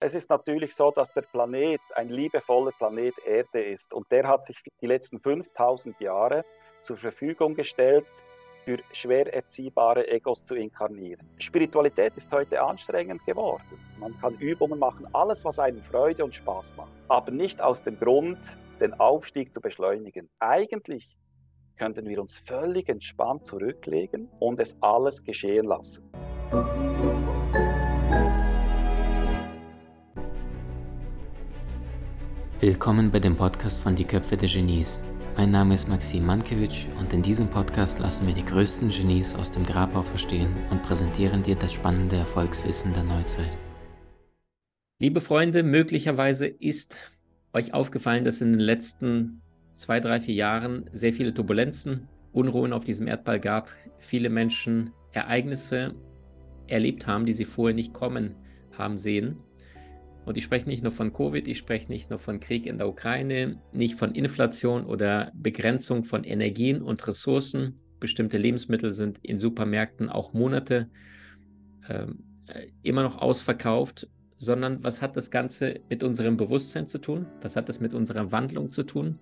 Es ist natürlich so, dass der Planet ein liebevoller Planet Erde ist und der hat sich die letzten 5000 Jahre zur Verfügung gestellt, für schwer erziehbare Egos zu inkarnieren. Spiritualität ist heute anstrengend geworden. Man kann Übungen machen, alles, was einem Freude und Spaß macht, aber nicht aus dem Grund, den Aufstieg zu beschleunigen. Eigentlich könnten wir uns völlig entspannt zurücklegen und es alles geschehen lassen. Willkommen bei dem Podcast von Die Köpfe der Genies. Mein Name ist Maxim Mankewitsch und in diesem Podcast lassen wir die größten Genies aus dem Grabau verstehen und präsentieren dir das spannende Erfolgswissen der Neuzeit. Liebe Freunde, möglicherweise ist euch aufgefallen, dass in den letzten zwei, drei, vier Jahren sehr viele Turbulenzen, Unruhen auf diesem Erdball gab, viele Menschen Ereignisse erlebt haben, die sie vorher nicht kommen haben sehen. Und ich spreche nicht nur von Covid, ich spreche nicht nur von Krieg in der Ukraine, nicht von Inflation oder Begrenzung von Energien und Ressourcen. Bestimmte Lebensmittel sind in Supermärkten auch Monate äh, immer noch ausverkauft, sondern was hat das Ganze mit unserem Bewusstsein zu tun? Was hat das mit unserer Wandlung zu tun?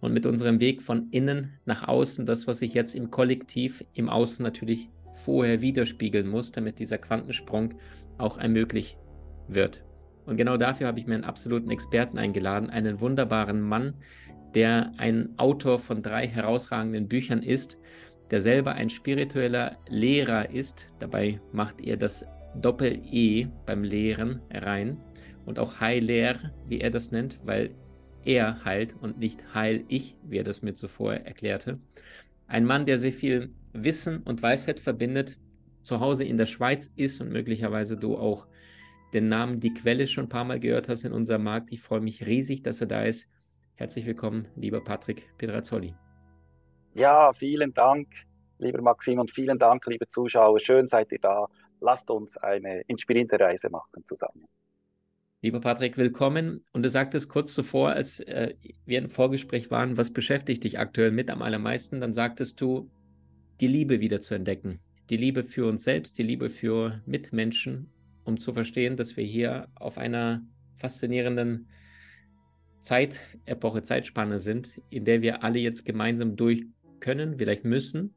Und mit unserem Weg von innen nach außen, das, was sich jetzt im Kollektiv, im Außen natürlich vorher widerspiegeln muss, damit dieser Quantensprung auch ermöglicht wird. Und genau dafür habe ich mir einen absoluten Experten eingeladen, einen wunderbaren Mann, der ein Autor von drei herausragenden Büchern ist, der selber ein spiritueller Lehrer ist. Dabei macht er das Doppel-E beim Lehren rein und auch Heiler, wie er das nennt, weil er heilt und nicht heil ich, wie er das mir zuvor erklärte. Ein Mann, der sehr viel Wissen und Weisheit verbindet, zu Hause in der Schweiz ist und möglicherweise du auch den Namen Die Quelle schon ein paar Mal gehört hast in unserem Markt. Ich freue mich riesig, dass er da ist. Herzlich willkommen, lieber Patrick Pedrazzoli. Ja, vielen Dank, lieber Maxim, und vielen Dank, liebe Zuschauer. Schön seid ihr da. Lasst uns eine inspirierende Reise machen zusammen. Lieber Patrick, willkommen. Und du sagtest kurz zuvor, als äh, wir im Vorgespräch waren, was beschäftigt dich aktuell mit am allermeisten? Dann sagtest du, die Liebe wieder zu entdecken. Die Liebe für uns selbst, die Liebe für Mitmenschen um zu verstehen, dass wir hier auf einer faszinierenden Zeitepoche, Zeitspanne sind, in der wir alle jetzt gemeinsam durch können, vielleicht müssen.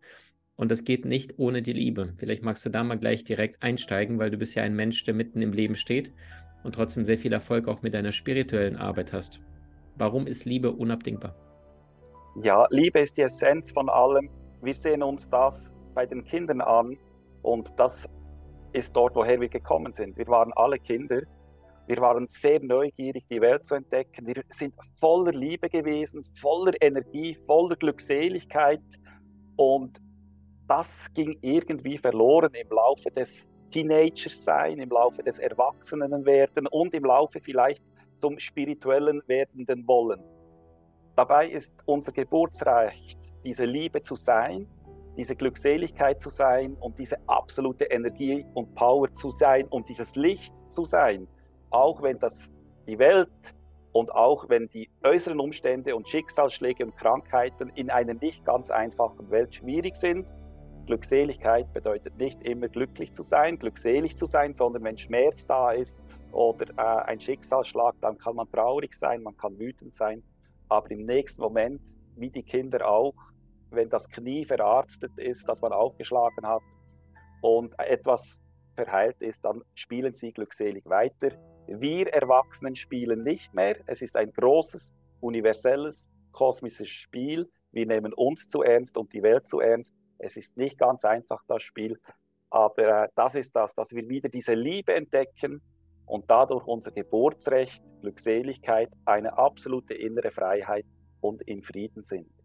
Und das geht nicht ohne die Liebe. Vielleicht magst du da mal gleich direkt einsteigen, weil du bist ja ein Mensch, der mitten im Leben steht und trotzdem sehr viel Erfolg auch mit deiner spirituellen Arbeit hast. Warum ist Liebe unabdingbar? Ja, Liebe ist die Essenz von allem. Wir sehen uns das bei den Kindern an und das ist dort, woher wir gekommen sind. Wir waren alle Kinder. Wir waren sehr neugierig, die Welt zu entdecken. Wir sind voller Liebe gewesen, voller Energie, voller Glückseligkeit. Und das ging irgendwie verloren im Laufe des Teenagers-Sein, im Laufe des Erwachsenenwerden und im Laufe vielleicht zum spirituellen werdenden Wollen. Dabei ist unser Geburtsrecht, diese Liebe zu sein, diese Glückseligkeit zu sein und diese absolute Energie und Power zu sein und dieses Licht zu sein, auch wenn das die Welt und auch wenn die äußeren Umstände und Schicksalsschläge und Krankheiten in einer nicht ganz einfachen Welt schwierig sind. Glückseligkeit bedeutet nicht immer glücklich zu sein, glückselig zu sein, sondern wenn Schmerz da ist oder äh, ein Schicksalsschlag, dann kann man traurig sein, man kann wütend sein, aber im nächsten Moment, wie die Kinder auch, wenn das Knie verarztet ist, das man aufgeschlagen hat und etwas verheilt ist, dann spielen sie glückselig weiter. Wir Erwachsenen spielen nicht mehr. Es ist ein großes, universelles, kosmisches Spiel. Wir nehmen uns zu ernst und die Welt zu ernst. Es ist nicht ganz einfach, das Spiel. Aber äh, das ist das, dass wir wieder diese Liebe entdecken und dadurch unser Geburtsrecht, Glückseligkeit, eine absolute innere Freiheit und im Frieden sind.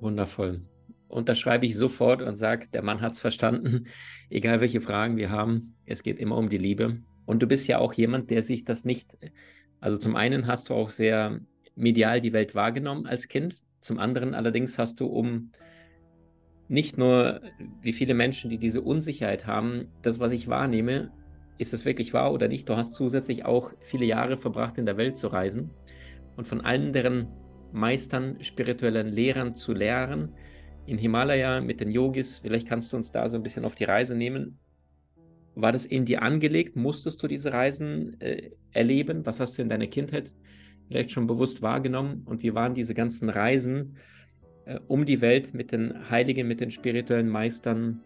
Wundervoll. Unterschreibe ich sofort und sage, der Mann hat es verstanden. Egal welche Fragen wir haben, es geht immer um die Liebe. Und du bist ja auch jemand, der sich das nicht, also zum einen hast du auch sehr medial die Welt wahrgenommen als Kind, zum anderen allerdings hast du um nicht nur wie viele Menschen, die diese Unsicherheit haben, das, was ich wahrnehme, ist das wirklich wahr oder nicht? Du hast zusätzlich auch viele Jahre verbracht, in der Welt zu reisen und von allen deren Meistern, spirituellen Lehrern zu lehren. In Himalaya mit den Yogis, vielleicht kannst du uns da so ein bisschen auf die Reise nehmen. war das in dir angelegt? Musstest du diese Reisen äh, erleben? Was hast du in deiner Kindheit vielleicht schon bewusst wahrgenommen? Und wie waren diese ganzen Reisen äh, um die Welt mit den Heiligen, mit den spirituellen Meistern?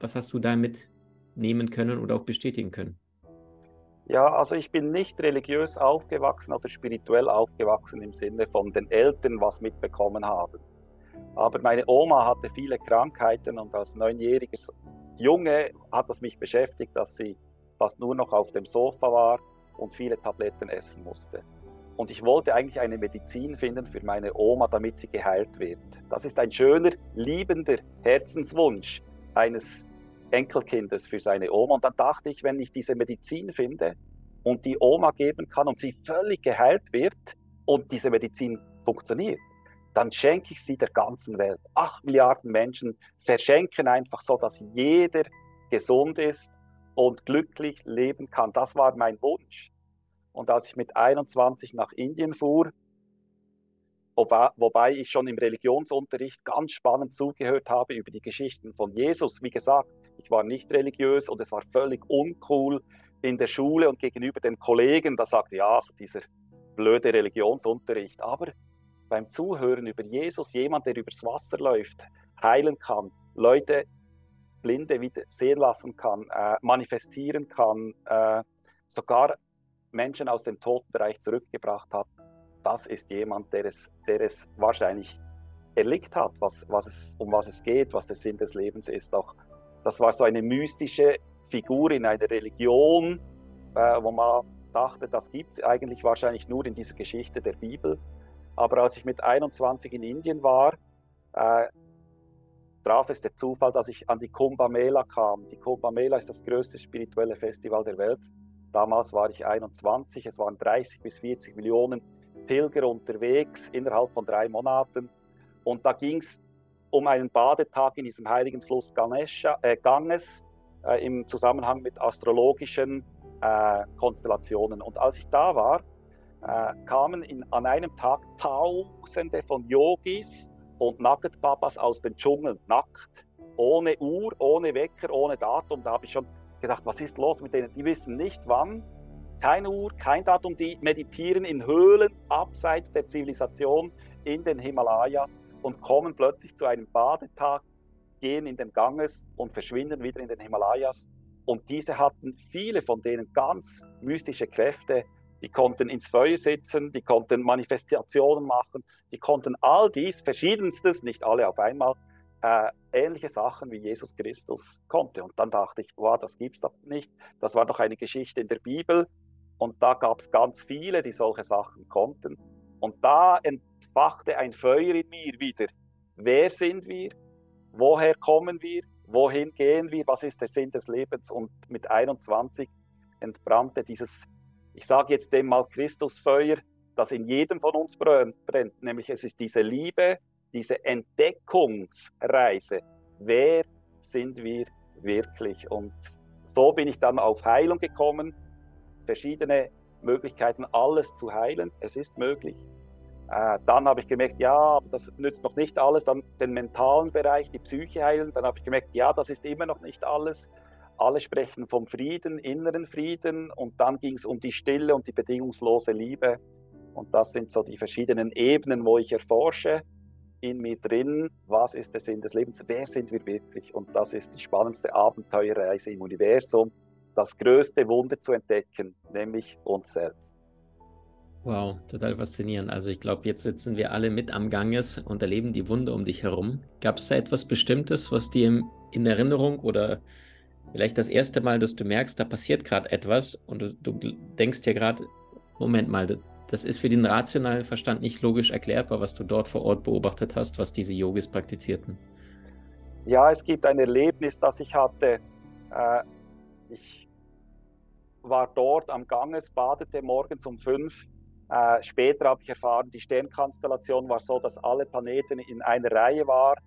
Was hast du damit nehmen können oder auch bestätigen können? Ja, also ich bin nicht religiös aufgewachsen oder spirituell aufgewachsen im Sinne von den Eltern was mitbekommen haben. Aber meine Oma hatte viele Krankheiten und als neunjähriges Junge hat das mich beschäftigt, dass sie fast nur noch auf dem Sofa war und viele Tabletten essen musste. Und ich wollte eigentlich eine Medizin finden für meine Oma, damit sie geheilt wird. Das ist ein schöner, liebender Herzenswunsch eines Enkelkindes für seine Oma. Und dann dachte ich, wenn ich diese Medizin finde und die Oma geben kann und sie völlig geheilt wird und diese Medizin funktioniert, dann schenke ich sie der ganzen Welt. Acht Milliarden Menschen verschenken einfach so, dass jeder gesund ist und glücklich leben kann. Das war mein Wunsch. Und als ich mit 21 nach Indien fuhr, wobei ich schon im Religionsunterricht ganz spannend zugehört habe über die Geschichten von Jesus. Wie gesagt, ich war nicht religiös und es war völlig uncool in der Schule und gegenüber den Kollegen. Da sagte ja, also dieser blöde Religionsunterricht. Aber beim Zuhören über Jesus, jemand, der übers Wasser läuft, heilen kann, Leute, Blinde wieder sehen lassen kann, äh, manifestieren kann, äh, sogar Menschen aus dem Totenbereich zurückgebracht hat, das ist jemand, der es, der es wahrscheinlich erlickt hat, was, was es, um was es geht, was der Sinn des Lebens ist. Auch das war so eine mystische Figur in einer Religion, äh, wo man dachte, das gibt es eigentlich wahrscheinlich nur in dieser Geschichte der Bibel. Aber als ich mit 21 in Indien war, äh, traf es der Zufall, dass ich an die Kumbh Mela kam. Die Kumbh Mela ist das größte spirituelle Festival der Welt. Damals war ich 21, es waren 30 bis 40 Millionen Pilger unterwegs innerhalb von drei Monaten. Und da ging es um einen Badetag in diesem heiligen Fluss Ganesha, äh, Ganges äh, im Zusammenhang mit astrologischen äh, Konstellationen. Und als ich da war, äh, kamen in, an einem Tag Tausende von Yogis und Nugget Babas aus den Dschungeln, nackt, ohne Uhr, ohne Wecker, ohne Datum. Da habe ich schon gedacht, was ist los mit denen? Die wissen nicht wann, keine Uhr, kein Datum, die meditieren in Höhlen abseits der Zivilisation in den Himalayas und kommen plötzlich zu einem Badetag, gehen in den Ganges und verschwinden wieder in den Himalayas. Und diese hatten viele von denen ganz mystische Kräfte, die konnten ins Feuer sitzen, die konnten Manifestationen machen, die konnten all dies, verschiedenstes, nicht alle auf einmal, äh, ähnliche Sachen wie Jesus Christus konnte. Und dann dachte ich, wow, das gibt's doch nicht. Das war doch eine Geschichte in der Bibel. Und da gab es ganz viele, die solche Sachen konnten. Und da entfachte ein Feuer in mir wieder. Wer sind wir? Woher kommen wir? Wohin gehen wir? Was ist der Sinn des Lebens? Und mit 21 entbrannte dieses ich sage jetzt dem mal Christusfeuer, das in jedem von uns brennt, nämlich es ist diese Liebe, diese Entdeckungsreise. Wer sind wir wirklich? Und so bin ich dann auf Heilung gekommen, verschiedene Möglichkeiten, alles zu heilen. Es ist möglich. Äh, dann habe ich gemerkt, ja, das nützt noch nicht alles. Dann den mentalen Bereich, die Psyche heilen. Dann habe ich gemerkt, ja, das ist immer noch nicht alles alle sprechen vom Frieden, inneren Frieden und dann ging es um die Stille und die bedingungslose Liebe. Und das sind so die verschiedenen Ebenen, wo ich erforsche in mir drin, was ist der Sinn des Lebens, wer sind wir wirklich? Und das ist die spannendste Abenteuerreise im Universum, das größte Wunder zu entdecken, nämlich uns selbst. Wow, total faszinierend. Also ich glaube, jetzt sitzen wir alle mit am Ganges und erleben die Wunder um dich herum. Gab es da etwas Bestimmtes, was dir in Erinnerung oder vielleicht das erste Mal, dass du merkst, da passiert gerade etwas und du, du denkst dir gerade, Moment mal, das ist für den rationalen Verstand nicht logisch erklärbar, was du dort vor Ort beobachtet hast, was diese Yogis praktizierten. Ja, es gibt ein Erlebnis, das ich hatte. Äh, ich war dort am Ganges, badete morgens um fünf. Äh, später habe ich erfahren, die Sternkonstellation war so, dass alle Planeten in einer Reihe waren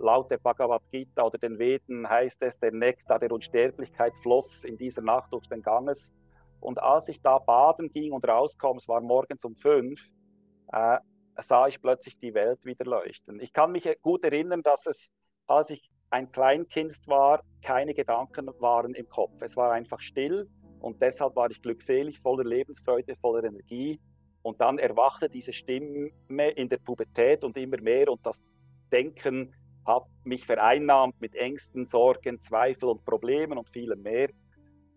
Laut der Bhagavad Gita oder den Veden heißt es, der Nektar der Unsterblichkeit floss in dieser Nacht durch den Ganges. Und als ich da baden ging und rauskam, es war morgens um fünf, äh, sah ich plötzlich die Welt wieder leuchten. Ich kann mich gut erinnern, dass es, als ich ein Kleinkind war, keine Gedanken waren im Kopf. Es war einfach still und deshalb war ich glückselig, voller Lebensfreude, voller Energie. Und dann erwachte diese Stimme in der Pubertät und immer mehr und das Denken hat mich vereinnahmt mit Ängsten, Sorgen, Zweifel und Problemen und vielem mehr.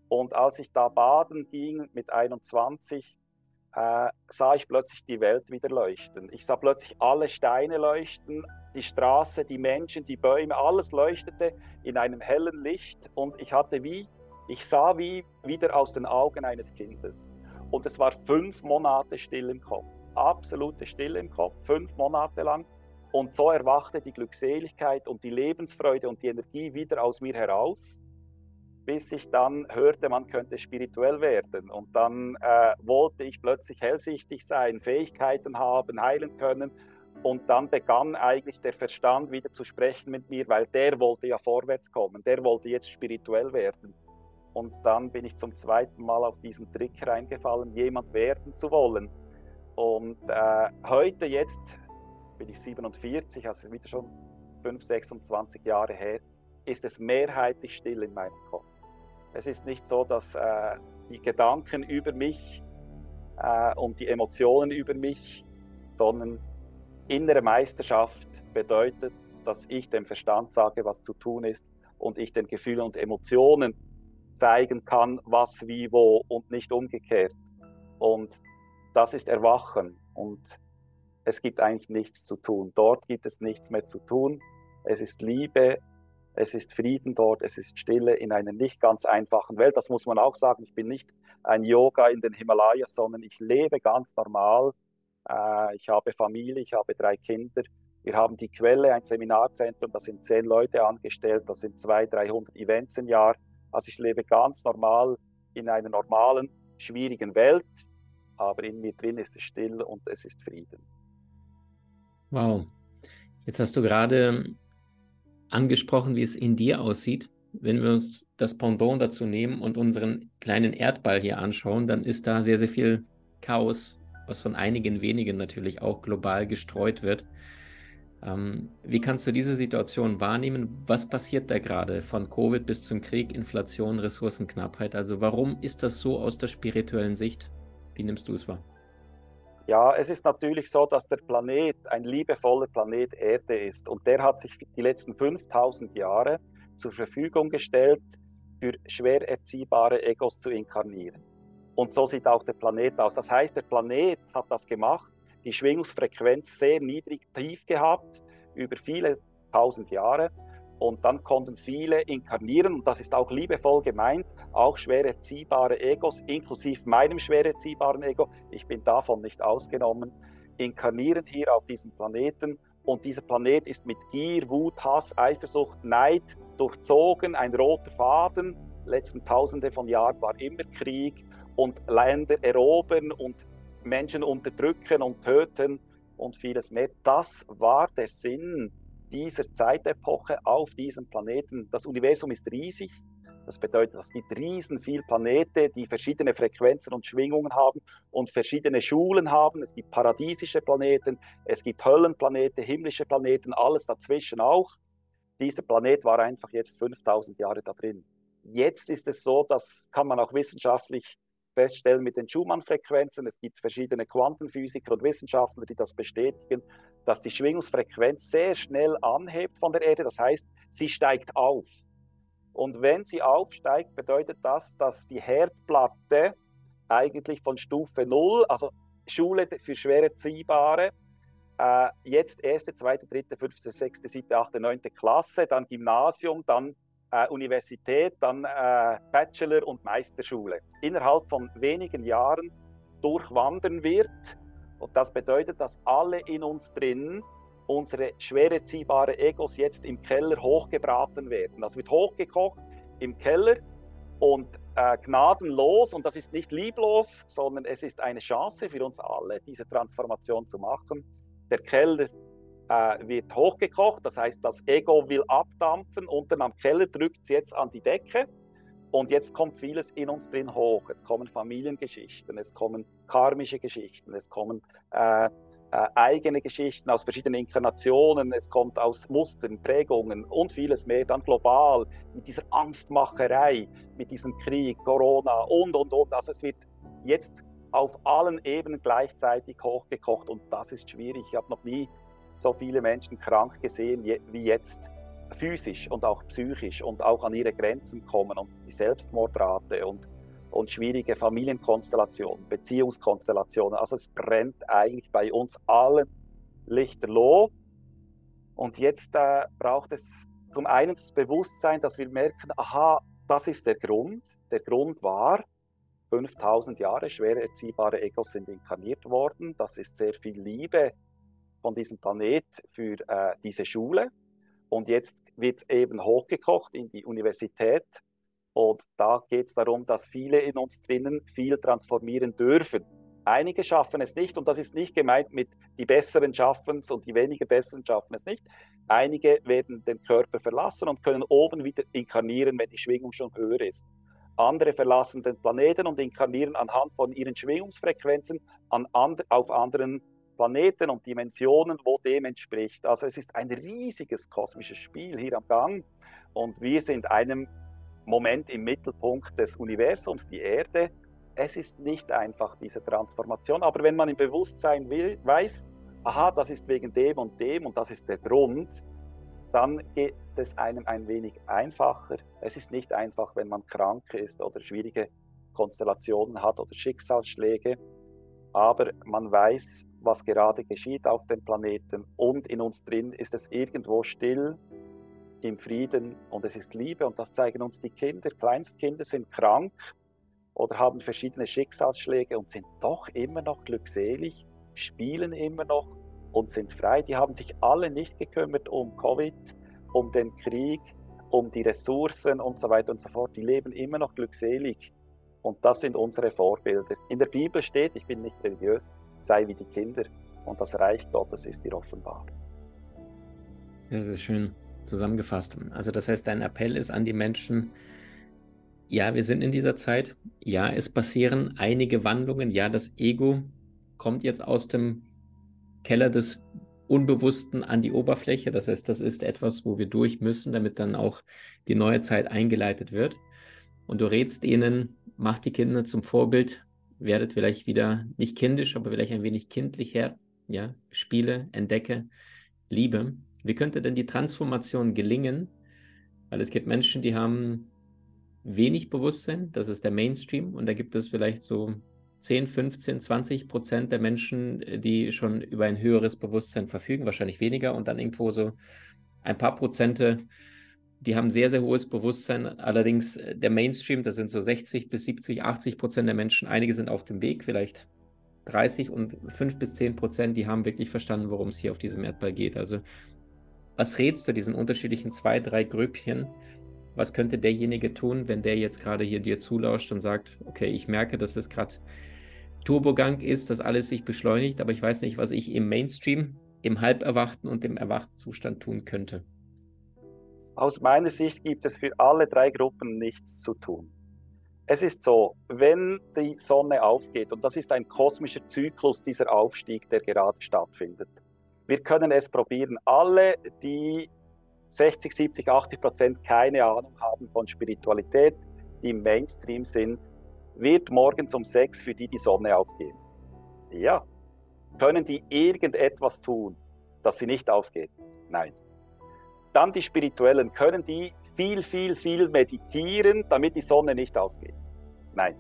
Und als ich da baden ging mit 21, äh, sah ich plötzlich die Welt wieder leuchten. Ich sah plötzlich alle Steine leuchten, die Straße, die Menschen, die Bäume, alles leuchtete in einem hellen Licht und ich hatte wie, ich sah wie wieder aus den Augen eines Kindes. Und es war fünf Monate still im Kopf, absolute Stille im Kopf, fünf Monate lang. Und so erwachte die Glückseligkeit und die Lebensfreude und die Energie wieder aus mir heraus bis ich dann hörte, man könnte spirituell werden. Und dann äh, wollte ich plötzlich hellsichtig sein, Fähigkeiten haben, heilen können. Und dann begann eigentlich der Verstand wieder zu sprechen mit mir, weil der wollte ja vorwärts kommen, der wollte jetzt spirituell werden. Und dann bin ich zum zweiten Mal auf diesen Trick reingefallen, jemand werden zu wollen. Und äh, heute, jetzt bin ich 47, also wieder schon 5, 26 Jahre her, ist es mehrheitlich still in meinem Kopf. Es ist nicht so, dass äh, die Gedanken über mich äh, und die Emotionen über mich, sondern innere Meisterschaft bedeutet, dass ich dem Verstand sage, was zu tun ist und ich den Gefühlen und Emotionen zeigen kann, was, wie, wo und nicht umgekehrt. Und das ist Erwachen und es gibt eigentlich nichts zu tun. Dort gibt es nichts mehr zu tun. Es ist Liebe, es ist Frieden dort, es ist Stille in einer nicht ganz einfachen Welt. Das muss man auch sagen. Ich bin nicht ein Yoga in den Himalayas, sondern ich lebe ganz normal. Äh, ich habe Familie, ich habe drei Kinder. Wir haben die Quelle, ein Seminarzentrum, da sind zehn Leute angestellt, da sind 200, 300 Events im Jahr. Also ich lebe ganz normal in einer normalen, schwierigen Welt, aber in mir drin ist es still und es ist Frieden. Wow. Jetzt hast du gerade angesprochen, wie es in dir aussieht. Wenn wir uns das Pendant dazu nehmen und unseren kleinen Erdball hier anschauen, dann ist da sehr, sehr viel Chaos, was von einigen wenigen natürlich auch global gestreut wird. Ähm, wie kannst du diese Situation wahrnehmen? Was passiert da gerade von Covid bis zum Krieg, Inflation, Ressourcenknappheit? Also warum ist das so aus der spirituellen Sicht? Wie nimmst du es wahr? Ja, es ist natürlich so, dass der Planet ein liebevoller Planet Erde ist und der hat sich die letzten 5000 Jahre zur Verfügung gestellt, für schwer erziehbare Egos zu inkarnieren. Und so sieht auch der Planet aus. Das heißt, der Planet hat das gemacht, die Schwingungsfrequenz sehr niedrig, tief gehabt, über viele tausend Jahre und dann konnten viele inkarnieren, und das ist auch liebevoll gemeint, auch schwer erziehbare Egos, inklusive meinem schwer erziehbaren Ego, ich bin davon nicht ausgenommen, inkarnieren hier auf diesem Planeten. Und dieser Planet ist mit Gier, Wut, Hass, Eifersucht, Neid durchzogen, ein roter Faden. Letzten Tausende von Jahren war immer Krieg und Länder erobern und Menschen unterdrücken und töten und vieles mehr. Das war der Sinn dieser Zeitepoche auf diesem Planeten. Das Universum ist riesig. Das bedeutet, es gibt riesen viel Planeten, die verschiedene Frequenzen und Schwingungen haben und verschiedene Schulen haben. Es gibt paradiesische Planeten, es gibt Höllenplaneten, himmlische Planeten, alles dazwischen auch. Dieser Planet war einfach jetzt 5000 Jahre da drin. Jetzt ist es so, das kann man auch wissenschaftlich feststellen mit den Schumann-Frequenzen. Es gibt verschiedene Quantenphysiker und Wissenschaftler, die das bestätigen, dass die Schwingungsfrequenz sehr schnell anhebt von der Erde. Das heißt, sie steigt auf. Und wenn sie aufsteigt, bedeutet das, dass die Herdplatte eigentlich von Stufe 0, also Schule für schwer Erziehbare, äh, jetzt erste, zweite, dritte, fünfte, sechste, siebte, achte, neunte Klasse, dann Gymnasium, dann äh, Universität, dann äh, Bachelor- und Meisterschule. Innerhalb von wenigen Jahren durchwandern wird. Und das bedeutet, dass alle in uns drin unsere schwer erziehbare Egos jetzt im Keller hochgebraten werden. Das wird hochgekocht im Keller und äh, gnadenlos. Und das ist nicht lieblos, sondern es ist eine Chance für uns alle, diese Transformation zu machen. Der Keller äh, wird hochgekocht, das heißt, das Ego will abdampfen, unten am Keller drückt es jetzt an die Decke und jetzt kommt vieles in uns drin hoch. Es kommen Familiengeschichten, es kommen karmische Geschichten, es kommen äh, äh, eigene Geschichten aus verschiedenen Inkarnationen, es kommt aus Mustern, Prägungen und vieles mehr, dann global mit dieser Angstmacherei, mit diesem Krieg, Corona und, und, und. Also es wird jetzt auf allen Ebenen gleichzeitig hochgekocht und das ist schwierig. Ich habe noch nie so viele Menschen krank gesehen wie jetzt physisch und auch psychisch und auch an ihre Grenzen kommen und die Selbstmordrate und und schwierige Familienkonstellationen, Beziehungskonstellationen. Also es brennt eigentlich bei uns allen lichterloh. Und jetzt äh, braucht es zum einen das Bewusstsein, dass wir merken, aha, das ist der Grund. Der Grund war, 5000 Jahre schwer erziehbare Egos sind inkarniert worden. Das ist sehr viel Liebe von diesem Planet für äh, diese Schule. Und jetzt wird es eben hochgekocht in die Universität und da geht es darum, dass viele in uns drinnen viel transformieren dürfen. Einige schaffen es nicht und das ist nicht gemeint mit die Besseren schaffen es und die weniger Besseren schaffen es nicht. Einige werden den Körper verlassen und können oben wieder inkarnieren, wenn die Schwingung schon höher ist. Andere verlassen den Planeten und inkarnieren anhand von ihren Schwingungsfrequenzen an and auf anderen Planeten und Dimensionen, wo dem entspricht. Also es ist ein riesiges kosmisches Spiel hier am Gang und wir sind einem Moment im Mittelpunkt des Universums, die Erde. Es ist nicht einfach diese Transformation, aber wenn man im Bewusstsein will, weiß, aha, das ist wegen dem und dem und das ist der Grund, dann geht es einem ein wenig einfacher. Es ist nicht einfach, wenn man krank ist oder schwierige Konstellationen hat oder Schicksalsschläge, aber man weiß, was gerade geschieht auf dem Planeten und in uns drin ist es irgendwo still im Frieden und es ist Liebe und das zeigen uns die Kinder. Kleinstkinder sind krank oder haben verschiedene Schicksalsschläge und sind doch immer noch glückselig, spielen immer noch und sind frei. Die haben sich alle nicht gekümmert um Covid, um den Krieg, um die Ressourcen und so weiter und so fort. Die leben immer noch glückselig und das sind unsere Vorbilder. In der Bibel steht, ich bin nicht religiös, sei wie die Kinder und das Reich Gottes ist dir offenbar. Sehr, sehr schön zusammengefasst. Also das heißt, dein Appell ist an die Menschen, ja, wir sind in dieser Zeit, ja, es passieren einige Wandlungen, ja, das Ego kommt jetzt aus dem Keller des Unbewussten an die Oberfläche. Das heißt, das ist etwas, wo wir durch müssen, damit dann auch die neue Zeit eingeleitet wird. Und du rätst ihnen, macht die Kinder zum Vorbild, werdet vielleicht wieder nicht kindisch, aber vielleicht ein wenig kindlicher, ja, spiele, entdecke, liebe. Wie könnte denn die Transformation gelingen? Weil es gibt Menschen, die haben wenig Bewusstsein, das ist der Mainstream, und da gibt es vielleicht so 10, 15, 20 Prozent der Menschen, die schon über ein höheres Bewusstsein verfügen, wahrscheinlich weniger, und dann irgendwo so ein paar Prozente, die haben sehr, sehr hohes Bewusstsein. Allerdings äh, der Mainstream, das sind so 60 bis 70, 80 Prozent der Menschen, einige sind auf dem Weg, vielleicht 30 und 5 bis 10 Prozent, die haben wirklich verstanden, worum es hier auf diesem Erdball geht. Also was rätst du diesen unterschiedlichen zwei, drei Grüppchen? Was könnte derjenige tun, wenn der jetzt gerade hier dir zulauscht und sagt, okay, ich merke, dass es gerade Turbogang ist, dass alles sich beschleunigt, aber ich weiß nicht, was ich im Mainstream, im halberwachten und im erwachten Zustand tun könnte? Aus meiner Sicht gibt es für alle drei Gruppen nichts zu tun. Es ist so, wenn die Sonne aufgeht, und das ist ein kosmischer Zyklus, dieser Aufstieg, der gerade stattfindet, wir können es probieren. Alle, die 60, 70, 80 Prozent keine Ahnung haben von Spiritualität, die im Mainstream sind, wird morgens um sechs für die die Sonne aufgehen. Ja. Können die irgendetwas tun, dass sie nicht aufgeht? Nein. Dann die Spirituellen, können die viel, viel, viel meditieren, damit die Sonne nicht aufgeht? Nein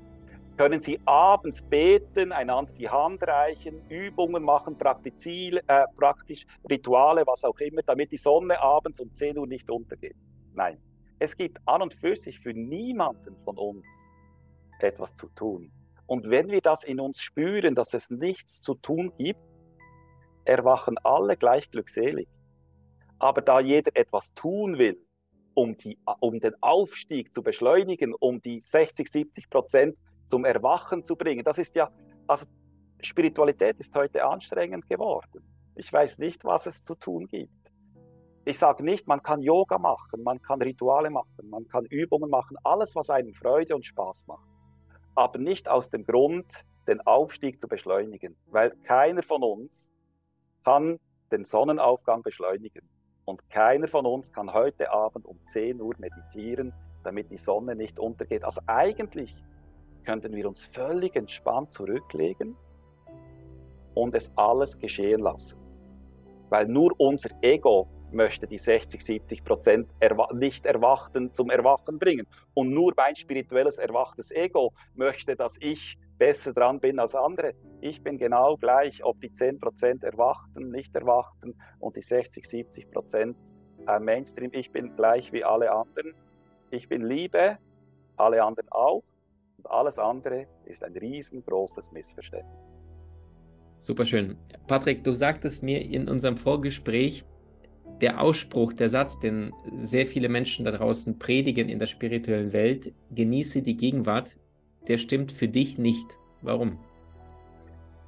können Sie abends beten, einander die Hand reichen, Übungen machen, äh, praktisch Rituale, was auch immer, damit die Sonne abends um 10 Uhr nicht untergeht. Nein, es gibt an und für sich für niemanden von uns etwas zu tun. Und wenn wir das in uns spüren, dass es nichts zu tun gibt, erwachen alle gleich glückselig. Aber da jeder etwas tun will, um, die, um den Aufstieg zu beschleunigen, um die 60, 70 Prozent zum Erwachen zu bringen. Das ist ja, also Spiritualität ist heute anstrengend geworden. Ich weiß nicht, was es zu tun gibt. Ich sage nicht, man kann Yoga machen, man kann Rituale machen, man kann Übungen machen, alles, was einem Freude und Spaß macht. Aber nicht aus dem Grund, den Aufstieg zu beschleunigen, weil keiner von uns kann den Sonnenaufgang beschleunigen. Und keiner von uns kann heute Abend um 10 Uhr meditieren, damit die Sonne nicht untergeht. Also eigentlich könnten wir uns völlig entspannt zurücklegen und es alles geschehen lassen. Weil nur unser Ego möchte die 60, 70 Prozent erwa nicht erwachten zum Erwachen bringen. Und nur mein spirituelles erwachtes Ego möchte, dass ich besser dran bin als andere. Ich bin genau gleich, ob die 10 Prozent erwachten, nicht erwachten und die 60, 70 Prozent äh, Mainstream. Ich bin gleich wie alle anderen. Ich bin Liebe, alle anderen auch. Und alles andere ist ein riesengroßes Missverständnis. Superschön. Patrick, du sagtest mir in unserem Vorgespräch, der Ausspruch, der Satz, den sehr viele Menschen da draußen predigen in der spirituellen Welt, genieße die Gegenwart, der stimmt für dich nicht. Warum?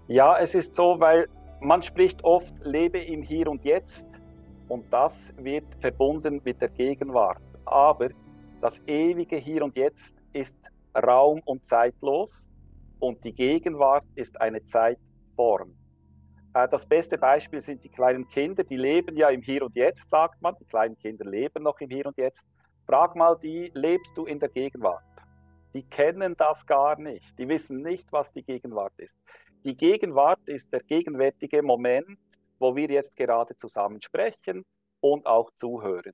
Ja, es ist so, weil man spricht oft, lebe im Hier und Jetzt und das wird verbunden mit der Gegenwart. Aber das ewige Hier und Jetzt ist raum- und zeitlos und die Gegenwart ist eine Zeitform. Äh, das beste Beispiel sind die kleinen Kinder, die leben ja im Hier und Jetzt, sagt man. Die kleinen Kinder leben noch im Hier und Jetzt. Frag mal die, lebst du in der Gegenwart? Die kennen das gar nicht. Die wissen nicht, was die Gegenwart ist. Die Gegenwart ist der gegenwärtige Moment, wo wir jetzt gerade zusammen sprechen und auch zuhören.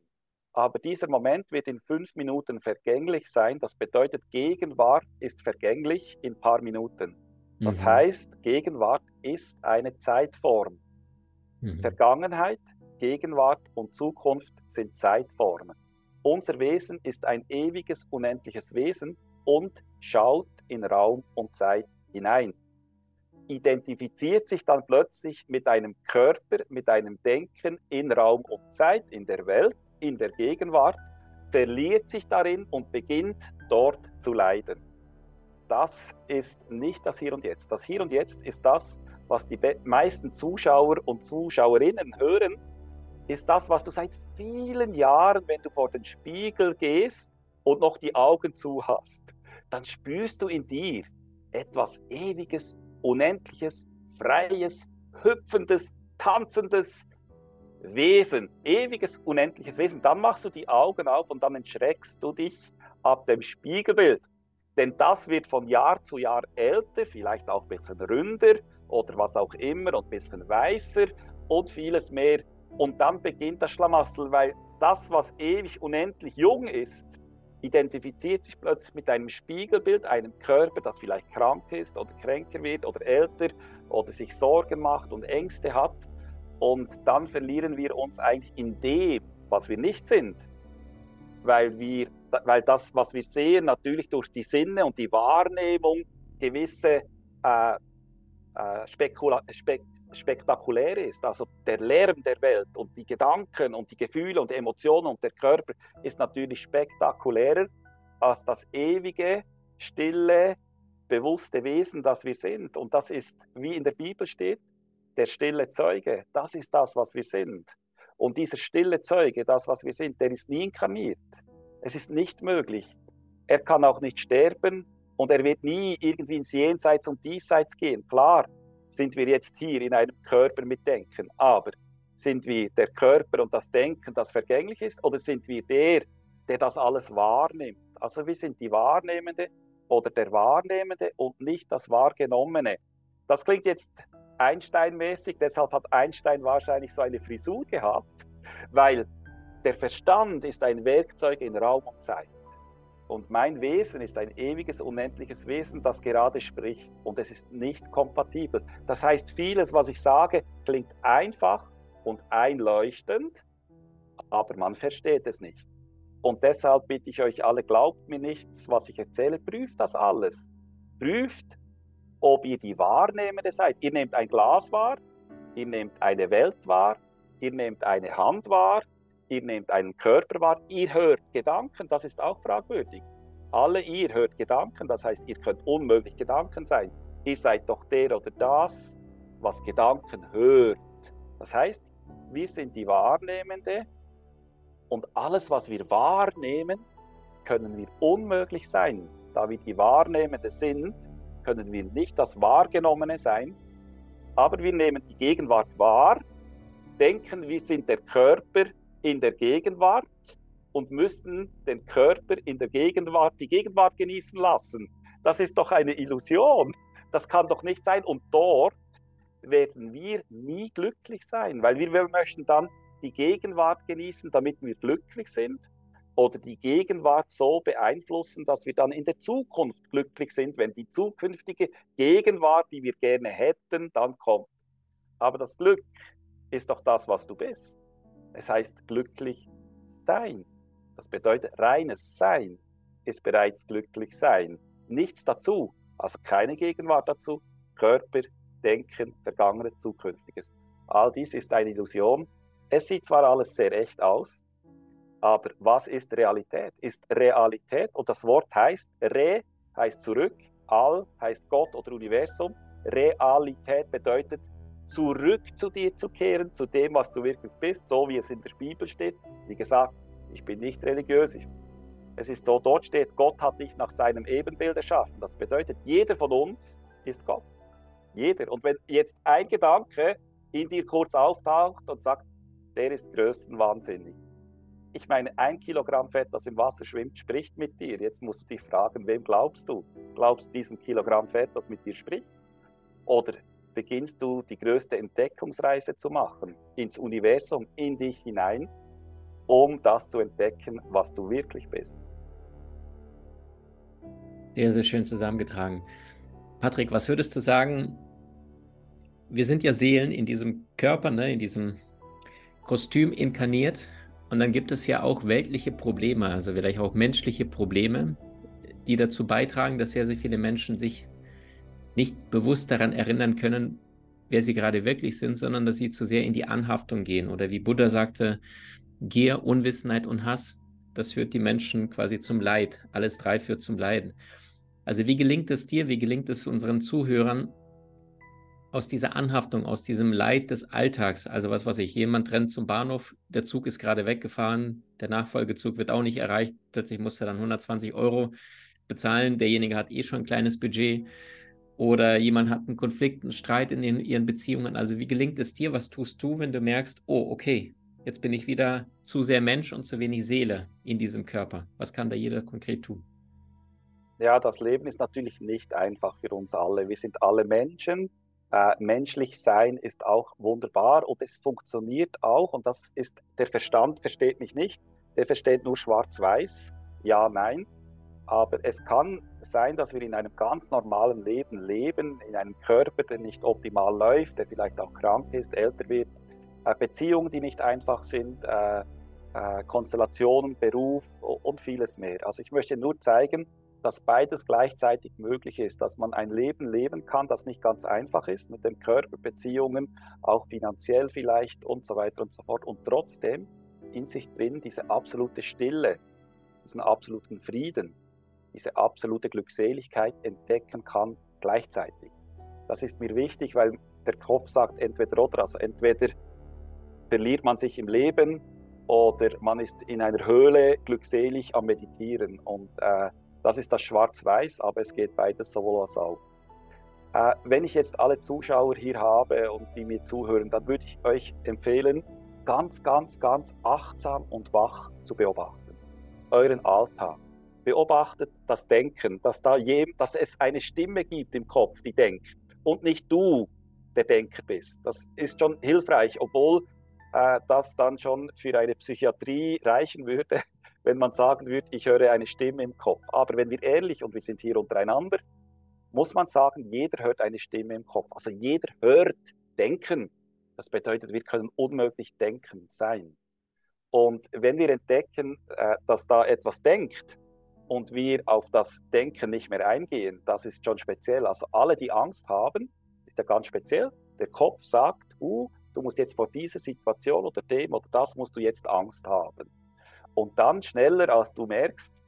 Aber dieser Moment wird in fünf Minuten vergänglich sein. Das bedeutet, Gegenwart ist vergänglich in ein paar Minuten. Das mhm. heißt, Gegenwart ist eine Zeitform. Mhm. Vergangenheit, Gegenwart und Zukunft sind Zeitformen. Unser Wesen ist ein ewiges, unendliches Wesen und schaut in Raum und Zeit hinein. Identifiziert sich dann plötzlich mit einem Körper, mit einem Denken in Raum und Zeit, in der Welt, in der Gegenwart, verliert sich darin und beginnt dort zu leiden das ist nicht das Hier und Jetzt. Das Hier und Jetzt ist das, was die meisten Zuschauer und Zuschauerinnen hören, ist das, was du seit vielen Jahren, wenn du vor den Spiegel gehst und noch die Augen zu hast, dann spürst du in dir etwas Ewiges, Unendliches, Freies, Hüpfendes, Tanzendes Wesen, ewiges, unendliches Wesen. Dann machst du die Augen auf und dann entschreckst du dich ab dem Spiegelbild denn das wird von Jahr zu Jahr älter, vielleicht auch ein bisschen ründer oder was auch immer und ein bisschen weißer und vieles mehr. Und dann beginnt das Schlamassel, weil das, was ewig unendlich jung ist, identifiziert sich plötzlich mit einem Spiegelbild, einem Körper, das vielleicht krank ist oder kränker wird oder älter oder sich Sorgen macht und Ängste hat. Und dann verlieren wir uns eigentlich in dem, was wir nicht sind, weil wir weil das, was wir sehen, natürlich durch die Sinne und die Wahrnehmung gewisse äh, äh, Spekula Spek spektakulär ist. Also der Lärm der Welt und die Gedanken und die Gefühle und Emotionen und der Körper ist natürlich spektakulärer als das ewige, stille, bewusste Wesen, das wir sind. Und das ist, wie in der Bibel steht, der stille Zeuge. Das ist das, was wir sind. Und dieser stille Zeuge, das, was wir sind, der ist nie inkarniert. Es ist nicht möglich. Er kann auch nicht sterben und er wird nie irgendwie ins Jenseits und Diesseits gehen. Klar sind wir jetzt hier in einem Körper mit Denken, aber sind wir der Körper und das Denken, das vergänglich ist, oder sind wir der, der das alles wahrnimmt? Also wir sind die Wahrnehmende oder der Wahrnehmende und nicht das Wahrgenommene. Das klingt jetzt Einstein-mäßig, deshalb hat Einstein wahrscheinlich so eine Frisur gehabt, weil der Verstand ist ein Werkzeug in Raum und Zeit. Und mein Wesen ist ein ewiges, unendliches Wesen, das gerade spricht. Und es ist nicht kompatibel. Das heißt, vieles, was ich sage, klingt einfach und einleuchtend, aber man versteht es nicht. Und deshalb bitte ich euch alle, glaubt mir nichts, was ich erzähle, prüft das alles. Prüft, ob ihr die Wahrnehmende seid. Ihr nehmt ein Glas wahr, ihr nehmt eine Welt wahr, ihr nehmt eine Hand wahr, ihr nehmt einen Körper wahr, ihr hört Gedanken, das ist auch fragwürdig. Alle ihr hört Gedanken, das heißt, ihr könnt unmöglich Gedanken sein. Ihr seid doch der oder das, was Gedanken hört. Das heißt, wir sind die Wahrnehmende und alles, was wir wahrnehmen, können wir unmöglich sein. Da wir die Wahrnehmende sind, können wir nicht das Wahrgenommene sein, aber wir nehmen die Gegenwart wahr denken, wir sind der Körper in der Gegenwart und müssen den Körper in der Gegenwart, die Gegenwart genießen lassen. Das ist doch eine Illusion. Das kann doch nicht sein. Und dort werden wir nie glücklich sein, weil wir, wir möchten dann die Gegenwart genießen, damit wir glücklich sind oder die Gegenwart so beeinflussen, dass wir dann in der Zukunft glücklich sind, wenn die zukünftige Gegenwart, die wir gerne hätten, dann kommt. Aber das Glück ist doch das, was du bist. Es heißt glücklich sein. Das bedeutet, reines Sein ist bereits glücklich sein. Nichts dazu, also keine Gegenwart dazu, Körper, Denken, Vergangenes, Zukünftiges. All dies ist eine Illusion. Es sieht zwar alles sehr echt aus, aber was ist Realität? Ist Realität, und das Wort heißt, Re heißt zurück, All heißt Gott oder Universum. Realität bedeutet zurück zu dir zu kehren, zu dem, was du wirklich bist, so wie es in der Bibel steht. Wie gesagt, ich bin nicht religiös. Ich, es ist so, dort steht, Gott hat dich nach seinem Ebenbild erschaffen. Das bedeutet, jeder von uns ist Gott. Jeder. Und wenn jetzt ein Gedanke in dir kurz auftaucht und sagt, der ist größtenwahnsinnig. Ich meine, ein Kilogramm Fett, das im Wasser schwimmt, spricht mit dir. Jetzt musst du dich fragen, wem glaubst du? Glaubst du diesen Kilogramm Fett, das mit dir spricht? Oder beginnst du die größte Entdeckungsreise zu machen ins Universum, in dich hinein, um das zu entdecken, was du wirklich bist? Sehr, sehr schön zusammengetragen. Patrick, was würdest du sagen? Wir sind ja Seelen in diesem Körper, ne, in diesem Kostüm inkarniert. Und dann gibt es ja auch weltliche Probleme, also vielleicht auch menschliche Probleme, die dazu beitragen, dass sehr, sehr viele Menschen sich nicht bewusst daran erinnern können, wer sie gerade wirklich sind, sondern dass sie zu sehr in die Anhaftung gehen. Oder wie Buddha sagte, Gier, Unwissenheit und Hass, das führt die Menschen quasi zum Leid. Alles drei führt zum Leiden. Also wie gelingt es dir, wie gelingt es unseren Zuhörern, aus dieser Anhaftung, aus diesem Leid des Alltags, also was weiß ich, jemand rennt zum Bahnhof, der Zug ist gerade weggefahren, der Nachfolgezug wird auch nicht erreicht, plötzlich muss er dann 120 Euro bezahlen, derjenige hat eh schon ein kleines Budget oder jemand hat einen Konflikt, einen Streit in den, ihren Beziehungen. Also wie gelingt es dir, was tust du, wenn du merkst, oh, okay, jetzt bin ich wieder zu sehr Mensch und zu wenig Seele in diesem Körper? Was kann da jeder konkret tun? Ja, das Leben ist natürlich nicht einfach für uns alle. Wir sind alle Menschen. Äh, menschlich sein ist auch wunderbar und es funktioniert auch. Und das ist, der Verstand versteht mich nicht. Der versteht nur schwarz-weiß. Ja, nein. Aber es kann sein, dass wir in einem ganz normalen Leben leben, in einem Körper, der nicht optimal läuft, der vielleicht auch krank ist, älter wird, äh, Beziehungen, die nicht einfach sind, äh, äh, Konstellationen, Beruf und vieles mehr. Also ich möchte nur zeigen, dass beides gleichzeitig möglich ist, dass man ein Leben leben kann, das nicht ganz einfach ist mit den Körperbeziehungen, auch finanziell vielleicht und so weiter und so fort. Und trotzdem in sich drin diese absolute Stille, diesen absoluten Frieden, diese absolute Glückseligkeit entdecken kann gleichzeitig. Das ist mir wichtig, weil der Kopf sagt entweder oder, also entweder verliert man sich im Leben oder man ist in einer Höhle glückselig am Meditieren und äh, das ist das Schwarz-Weiß, aber es geht beides sowohl als auch. Äh, wenn ich jetzt alle Zuschauer hier habe und die mir zuhören, dann würde ich euch empfehlen, ganz, ganz, ganz achtsam und wach zu beobachten. Euren Alltag. Beobachtet das Denken, dass, da je, dass es eine Stimme gibt im Kopf, die denkt und nicht du der Denker bist. Das ist schon hilfreich, obwohl äh, das dann schon für eine Psychiatrie reichen würde, wenn man sagen würde, ich höre eine Stimme im Kopf. Aber wenn wir ehrlich und wir sind hier untereinander, muss man sagen, jeder hört eine Stimme im Kopf. Also jeder hört denken. Das bedeutet, wir können unmöglich denken sein. Und wenn wir entdecken, äh, dass da etwas denkt und wir auf das Denken nicht mehr eingehen, das ist schon speziell. Also alle, die Angst haben, ist ja ganz speziell. Der Kopf sagt, uh, du musst jetzt vor dieser Situation oder dem oder das musst du jetzt Angst haben. Und dann schneller, als du merkst,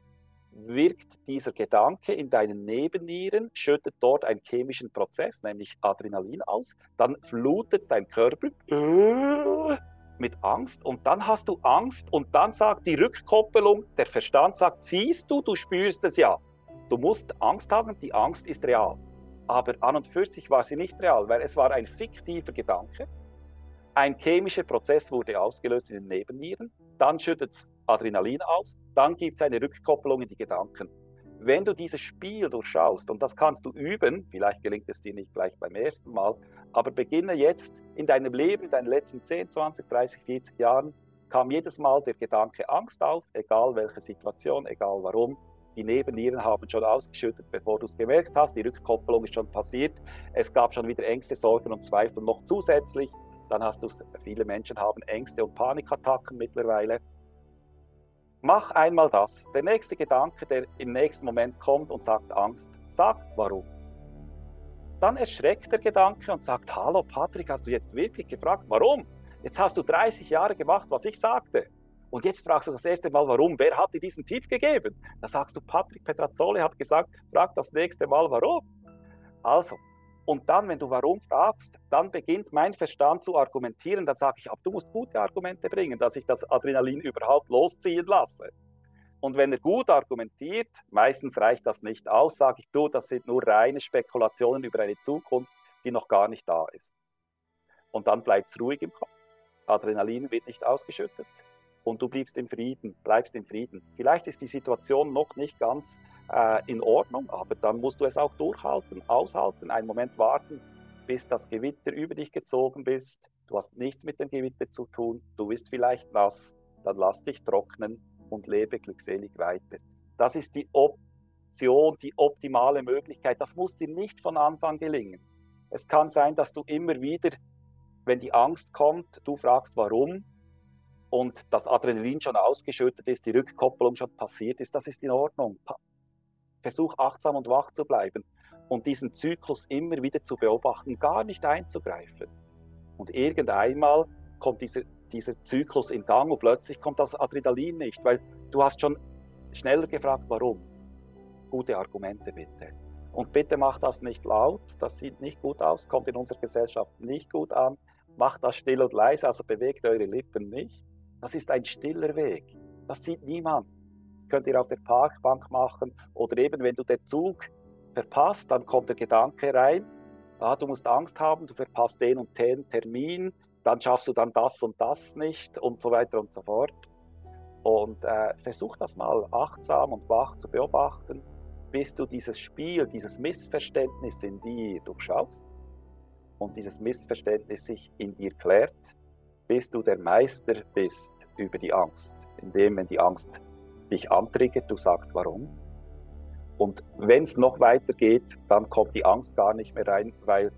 wirkt dieser Gedanke in deinen Nebennieren, schüttet dort einen chemischen Prozess, nämlich Adrenalin aus, dann flutet dein Körper mit Angst und dann hast du Angst und dann sagt die Rückkoppelung, der Verstand sagt, siehst du, du spürst es ja. Du musst Angst haben, die Angst ist real. Aber an und für sich war sie nicht real, weil es war ein fiktiver Gedanke. Ein chemischer Prozess wurde ausgelöst in den Nebennieren, dann schüttet es Adrenalin aus, dann gibt es eine Rückkopplung in die Gedanken. Wenn du dieses Spiel durchschaust, und das kannst du üben, vielleicht gelingt es dir nicht gleich beim ersten Mal, aber beginne jetzt in deinem Leben, in deinen letzten 10, 20, 30, 40 Jahren, kam jedes Mal der Gedanke Angst auf, egal welche Situation, egal warum. Die Nebennieren haben schon ausgeschüttet, bevor du es gemerkt hast. Die Rückkopplung ist schon passiert. Es gab schon wieder Ängste, Sorgen und Zweifel noch zusätzlich. Dann hast du viele Menschen haben Ängste und Panikattacken mittlerweile. Mach einmal das. Der nächste Gedanke, der im nächsten Moment kommt und sagt Angst, sag warum. Dann erschreckt der Gedanke und sagt, hallo Patrick, hast du jetzt wirklich gefragt, warum? Jetzt hast du 30 Jahre gemacht, was ich sagte. Und jetzt fragst du das erste Mal, warum? Wer hat dir diesen Tipp gegeben? Da sagst du, Patrick Petrazzoli hat gesagt, frag das nächste Mal, warum. Also, und dann, wenn du warum fragst, dann beginnt mein Verstand zu argumentieren. Dann sage ich, ab, du musst gute Argumente bringen, dass ich das Adrenalin überhaupt losziehen lasse. Und wenn er gut argumentiert, meistens reicht das nicht aus, sage ich, du, das sind nur reine Spekulationen über eine Zukunft, die noch gar nicht da ist. Und dann bleibt es ruhig im Kopf. Adrenalin wird nicht ausgeschüttet und du bleibst im Frieden, bleibst im Frieden. Vielleicht ist die Situation noch nicht ganz äh, in Ordnung, aber dann musst du es auch durchhalten, aushalten, einen Moment warten, bis das Gewitter über dich gezogen bist. Du hast nichts mit dem Gewitter zu tun, du bist vielleicht nass, dann lass dich trocknen und lebe glückselig weiter. Das ist die Option, die optimale Möglichkeit. Das muss dir nicht von Anfang gelingen. Es kann sein, dass du immer wieder, wenn die Angst kommt, du fragst warum, und das Adrenalin schon ausgeschüttet ist, die Rückkopplung schon passiert ist, das ist in Ordnung. Versuch achtsam und wach zu bleiben und diesen Zyklus immer wieder zu beobachten, gar nicht einzugreifen. Und irgendeinmal kommt dieser, dieser Zyklus in Gang und plötzlich kommt das Adrenalin nicht, weil du hast schon schneller gefragt, warum. Gute Argumente bitte. Und bitte mach das nicht laut, das sieht nicht gut aus, kommt in unserer Gesellschaft nicht gut an. Macht das still und leise, also bewegt eure Lippen nicht. Das ist ein stiller Weg. Das sieht niemand. Das könnt ihr auf der Parkbank machen oder eben, wenn du den Zug verpasst, dann kommt der Gedanke rein, ah, du musst Angst haben, du verpasst den und den Termin, dann schaffst du dann das und das nicht und so weiter und so fort. Und äh, versuch das mal achtsam und wach zu beobachten, bis du dieses Spiel, dieses Missverständnis in dir durchschaust und dieses Missverständnis sich in dir klärt bis du der Meister bist über die Angst. Indem, wenn die Angst dich antriggert, du sagst warum. Und wenn es noch weiter geht, dann kommt die Angst gar nicht mehr rein, weil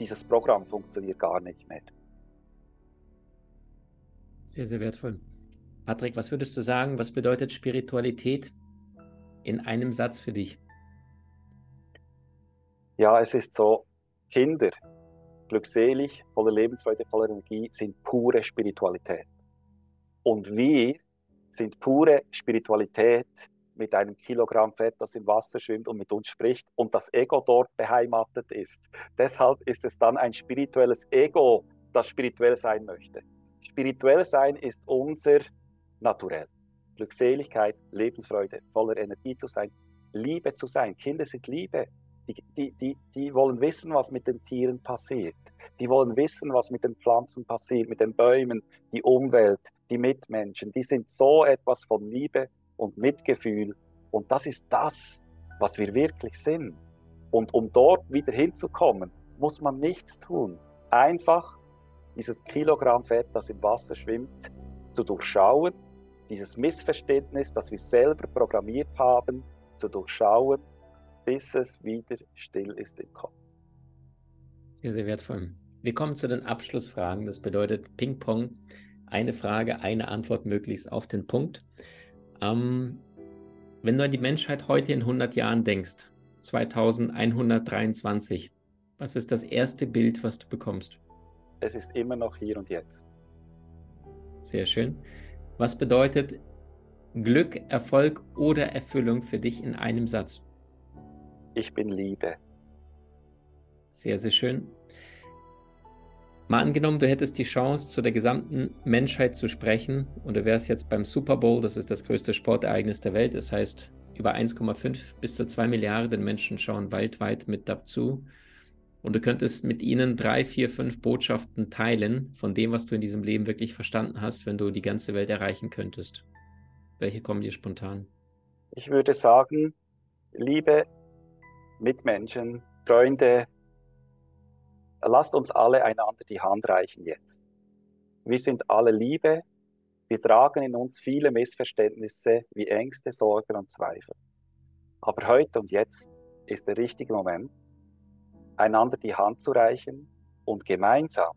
dieses Programm funktioniert gar nicht mehr. Sehr, sehr wertvoll. Patrick, was würdest du sagen, was bedeutet Spiritualität in einem Satz für dich? Ja, es ist so, Kinder glückselig, voller Lebensfreude, voller Energie, sind pure Spiritualität. Und wir sind pure Spiritualität mit einem Kilogramm Fett, das im Wasser schwimmt und mit uns spricht und das Ego dort beheimatet ist. Deshalb ist es dann ein spirituelles Ego, das spirituell sein möchte. Spirituell sein ist unser Naturell. Glückseligkeit, Lebensfreude, voller Energie zu sein, Liebe zu sein. Kinder sind Liebe. Die, die, die, die wollen wissen, was mit den Tieren passiert. Die wollen wissen, was mit den Pflanzen passiert, mit den Bäumen, die Umwelt, die Mitmenschen. Die sind so etwas von Liebe und Mitgefühl. Und das ist das, was wir wirklich sind. Und um dort wieder hinzukommen, muss man nichts tun. Einfach dieses Kilogramm Fett, das im Wasser schwimmt, zu durchschauen, dieses Missverständnis, das wir selber programmiert haben, zu durchschauen bis es wieder still ist im Kopf. Sehr, sehr wertvoll. Wir kommen zu den Abschlussfragen. Das bedeutet Ping-Pong. Eine Frage, eine Antwort möglichst auf den Punkt. Ähm, wenn du an die Menschheit heute in 100 Jahren denkst, 2123, was ist das erste Bild, was du bekommst? Es ist immer noch hier und jetzt. Sehr schön. Was bedeutet Glück, Erfolg oder Erfüllung für dich in einem Satz? Ich bin Liebe. Sehr, sehr schön. Mal angenommen, du hättest die Chance, zu der gesamten Menschheit zu sprechen und du wärst jetzt beim Super Bowl, das ist das größte Sportereignis der Welt, das heißt, über 1,5 bis zu 2 Milliarden Menschen schauen weltweit mit dazu. und du könntest mit ihnen drei, vier, fünf Botschaften teilen von dem, was du in diesem Leben wirklich verstanden hast, wenn du die ganze Welt erreichen könntest. Welche kommen dir spontan? Ich würde sagen, liebe Mitmenschen, Freunde, lasst uns alle einander die Hand reichen jetzt. Wir sind alle Liebe, wir tragen in uns viele Missverständnisse wie Ängste, Sorgen und Zweifel. Aber heute und jetzt ist der richtige Moment, einander die Hand zu reichen und gemeinsam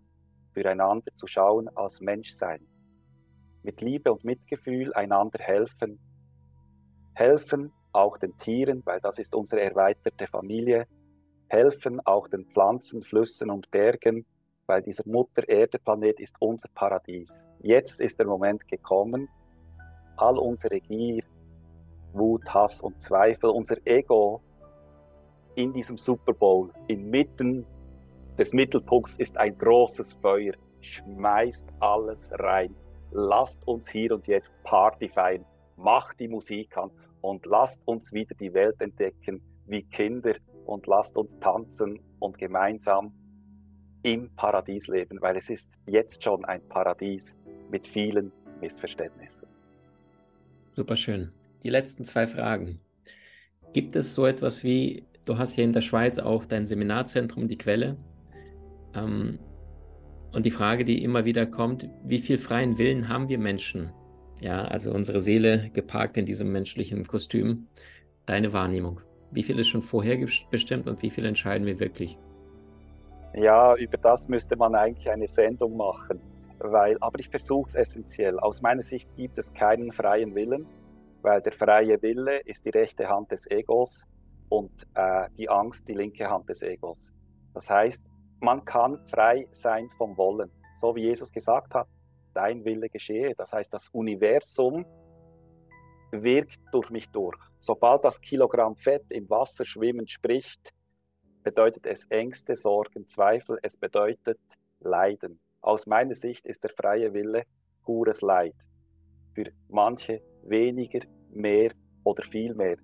füreinander zu schauen als Menschsein. Mit Liebe und Mitgefühl einander helfen. Helfen auch den Tieren, weil das ist unsere erweiterte Familie. Helfen auch den Pflanzen, Flüssen und Bergen, weil dieser Mutter Erde Planet ist unser Paradies. Jetzt ist der Moment gekommen, all unsere Gier, Wut, Hass und Zweifel, unser Ego in diesem Super Bowl, inmitten des Mittelpunkts ist ein großes Feuer. Schmeißt alles rein. Lasst uns hier und jetzt Party feiern. Macht die Musik an und lasst uns wieder die Welt entdecken wie Kinder und lasst uns tanzen und gemeinsam im Paradies leben, weil es ist jetzt schon ein Paradies mit vielen Missverständnissen. Super schön. Die letzten zwei Fragen. Gibt es so etwas wie Du hast hier in der Schweiz auch dein Seminarzentrum, die Quelle. Ähm, und die Frage, die immer wieder kommt, wie viel freien Willen haben wir Menschen? Ja, also unsere Seele geparkt in diesem menschlichen Kostüm. Deine Wahrnehmung. Wie viel ist schon vorher bestimmt und wie viel entscheiden wir wirklich? Ja, über das müsste man eigentlich eine Sendung machen. Weil, aber ich versuche es essentiell. Aus meiner Sicht gibt es keinen freien Willen, weil der freie Wille ist die rechte Hand des Egos und äh, die Angst die linke Hand des Egos. Das heißt, man kann frei sein vom Wollen, so wie Jesus gesagt hat, dein Wille geschehe. Das heißt, das Universum wirkt durch mich durch. Sobald das Kilogramm Fett im Wasser schwimmend spricht, bedeutet es Ängste, Sorgen, Zweifel, es bedeutet Leiden. Aus meiner Sicht ist der freie Wille pures Leid. Für manche weniger, mehr oder viel mehr.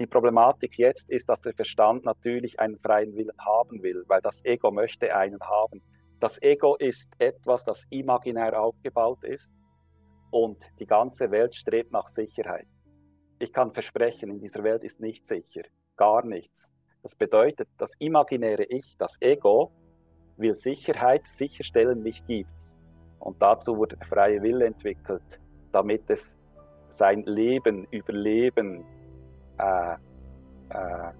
Die Problematik jetzt ist, dass der Verstand natürlich einen freien Willen haben will, weil das Ego möchte einen haben. Das Ego ist etwas, das imaginär aufgebaut ist und die ganze Welt strebt nach Sicherheit. Ich kann versprechen, in dieser Welt ist nicht sicher, gar nichts. Das bedeutet, das imaginäre Ich, das Ego, will Sicherheit sicherstellen, mich gibt's. Und dazu wurde der freie Wille entwickelt, damit es sein Leben, Überleben, äh, äh,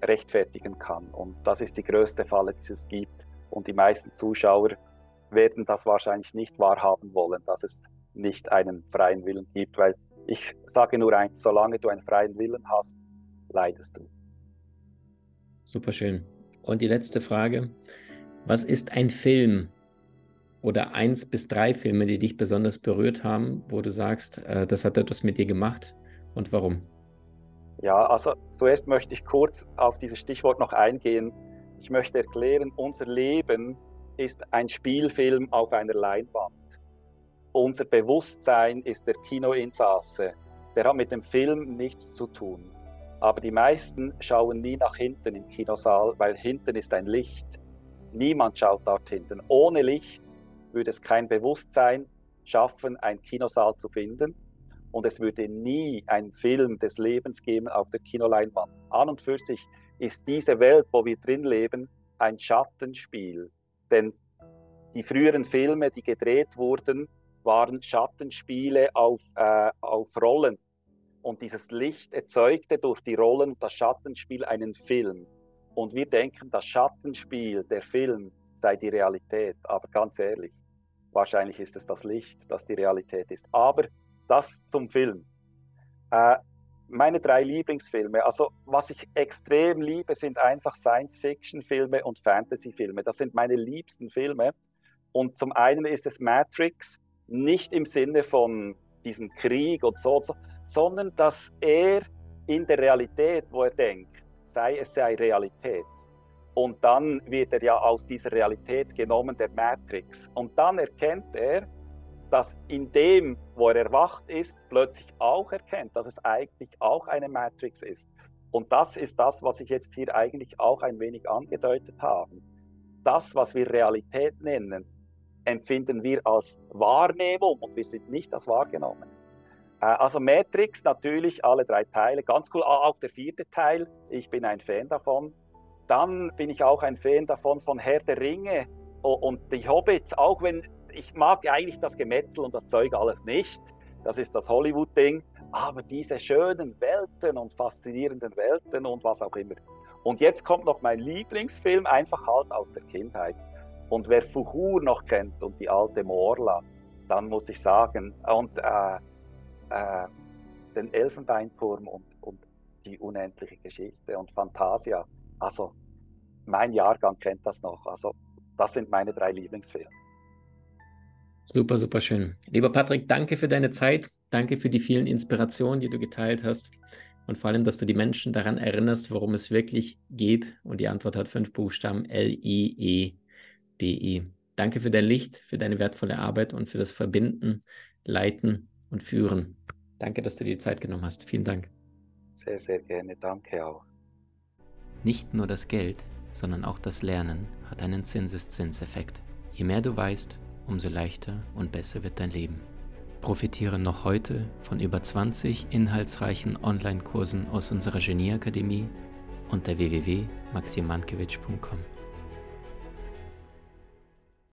rechtfertigen kann. Und das ist die größte Falle, die es gibt. Und die meisten Zuschauer werden das wahrscheinlich nicht wahrhaben wollen, dass es nicht einen freien Willen gibt, weil ich sage nur eins, solange du einen freien Willen hast, leidest du. Super schön. Und die letzte Frage, was ist ein Film oder eins bis drei Filme, die dich besonders berührt haben, wo du sagst, äh, das hat etwas mit dir gemacht und warum? Ja, also zuerst möchte ich kurz auf dieses Stichwort noch eingehen. Ich möchte erklären, unser Leben ist ein Spielfilm auf einer Leinwand. Unser Bewusstsein ist der Kinoinsasse. Der hat mit dem Film nichts zu tun. Aber die meisten schauen nie nach hinten im Kinosaal, weil hinten ist ein Licht. Niemand schaut dort hinten. Ohne Licht würde es kein Bewusstsein schaffen, einen Kinosaal zu finden und es würde nie einen Film des Lebens geben auf der Kinoleinwand. An und für sich ist diese Welt, wo wir drin leben, ein Schattenspiel. Denn die früheren Filme, die gedreht wurden, waren Schattenspiele auf, äh, auf Rollen. Und dieses Licht erzeugte durch die Rollen und das Schattenspiel einen Film. Und wir denken, das Schattenspiel, der Film, sei die Realität. Aber ganz ehrlich, wahrscheinlich ist es das Licht, das die Realität ist. Aber das zum Film. Äh, meine drei Lieblingsfilme, also was ich extrem liebe, sind einfach Science-Fiction-Filme und Fantasy-Filme. Das sind meine liebsten Filme. Und zum einen ist es Matrix, nicht im Sinne von diesem Krieg und so, und so sondern dass er in der Realität, wo er denkt, sei es sei Realität. Und dann wird er ja aus dieser Realität genommen, der Matrix. Und dann erkennt er, dass in dem, wo er erwacht ist, plötzlich auch erkennt, dass es eigentlich auch eine Matrix ist. Und das ist das, was ich jetzt hier eigentlich auch ein wenig angedeutet habe. Das, was wir Realität nennen, empfinden wir als Wahrnehmung und wir sind nicht als wahrgenommen. Äh, also Matrix natürlich, alle drei Teile, ganz cool, auch der vierte Teil, ich bin ein Fan davon. Dann bin ich auch ein Fan davon von Herr der Ringe und die Hobbits, auch wenn ich mag eigentlich das Gemetzel und das Zeug alles nicht, das ist das Hollywood-Ding, aber diese schönen Welten und faszinierenden Welten und was auch immer. Und jetzt kommt noch mein Lieblingsfilm, einfach halt aus der Kindheit. Und wer Fuhur noch kennt und die alte Morla, dann muss ich sagen, und äh, äh, den Elfenbeinturm und, und die unendliche Geschichte und Fantasia. Also mein Jahrgang kennt das noch. Also das sind meine drei Lieblingsfilme. Super, super schön. Lieber Patrick, danke für deine Zeit. Danke für die vielen Inspirationen, die du geteilt hast. Und vor allem, dass du die Menschen daran erinnerst, worum es wirklich geht. Und die Antwort hat fünf Buchstaben L-I-E-D-E. -E. Danke für dein Licht, für deine wertvolle Arbeit und für das Verbinden, Leiten und Führen. Danke, dass du dir die Zeit genommen hast. Vielen Dank. Sehr, sehr gerne. Danke auch. Nicht nur das Geld, sondern auch das Lernen hat einen Zinseszinseffekt. Je mehr du weißt, umso leichter und besser wird dein Leben. Profitiere noch heute von über 20 inhaltsreichen Online-Kursen aus unserer Genieakademie unter www.maximankiewicz.com.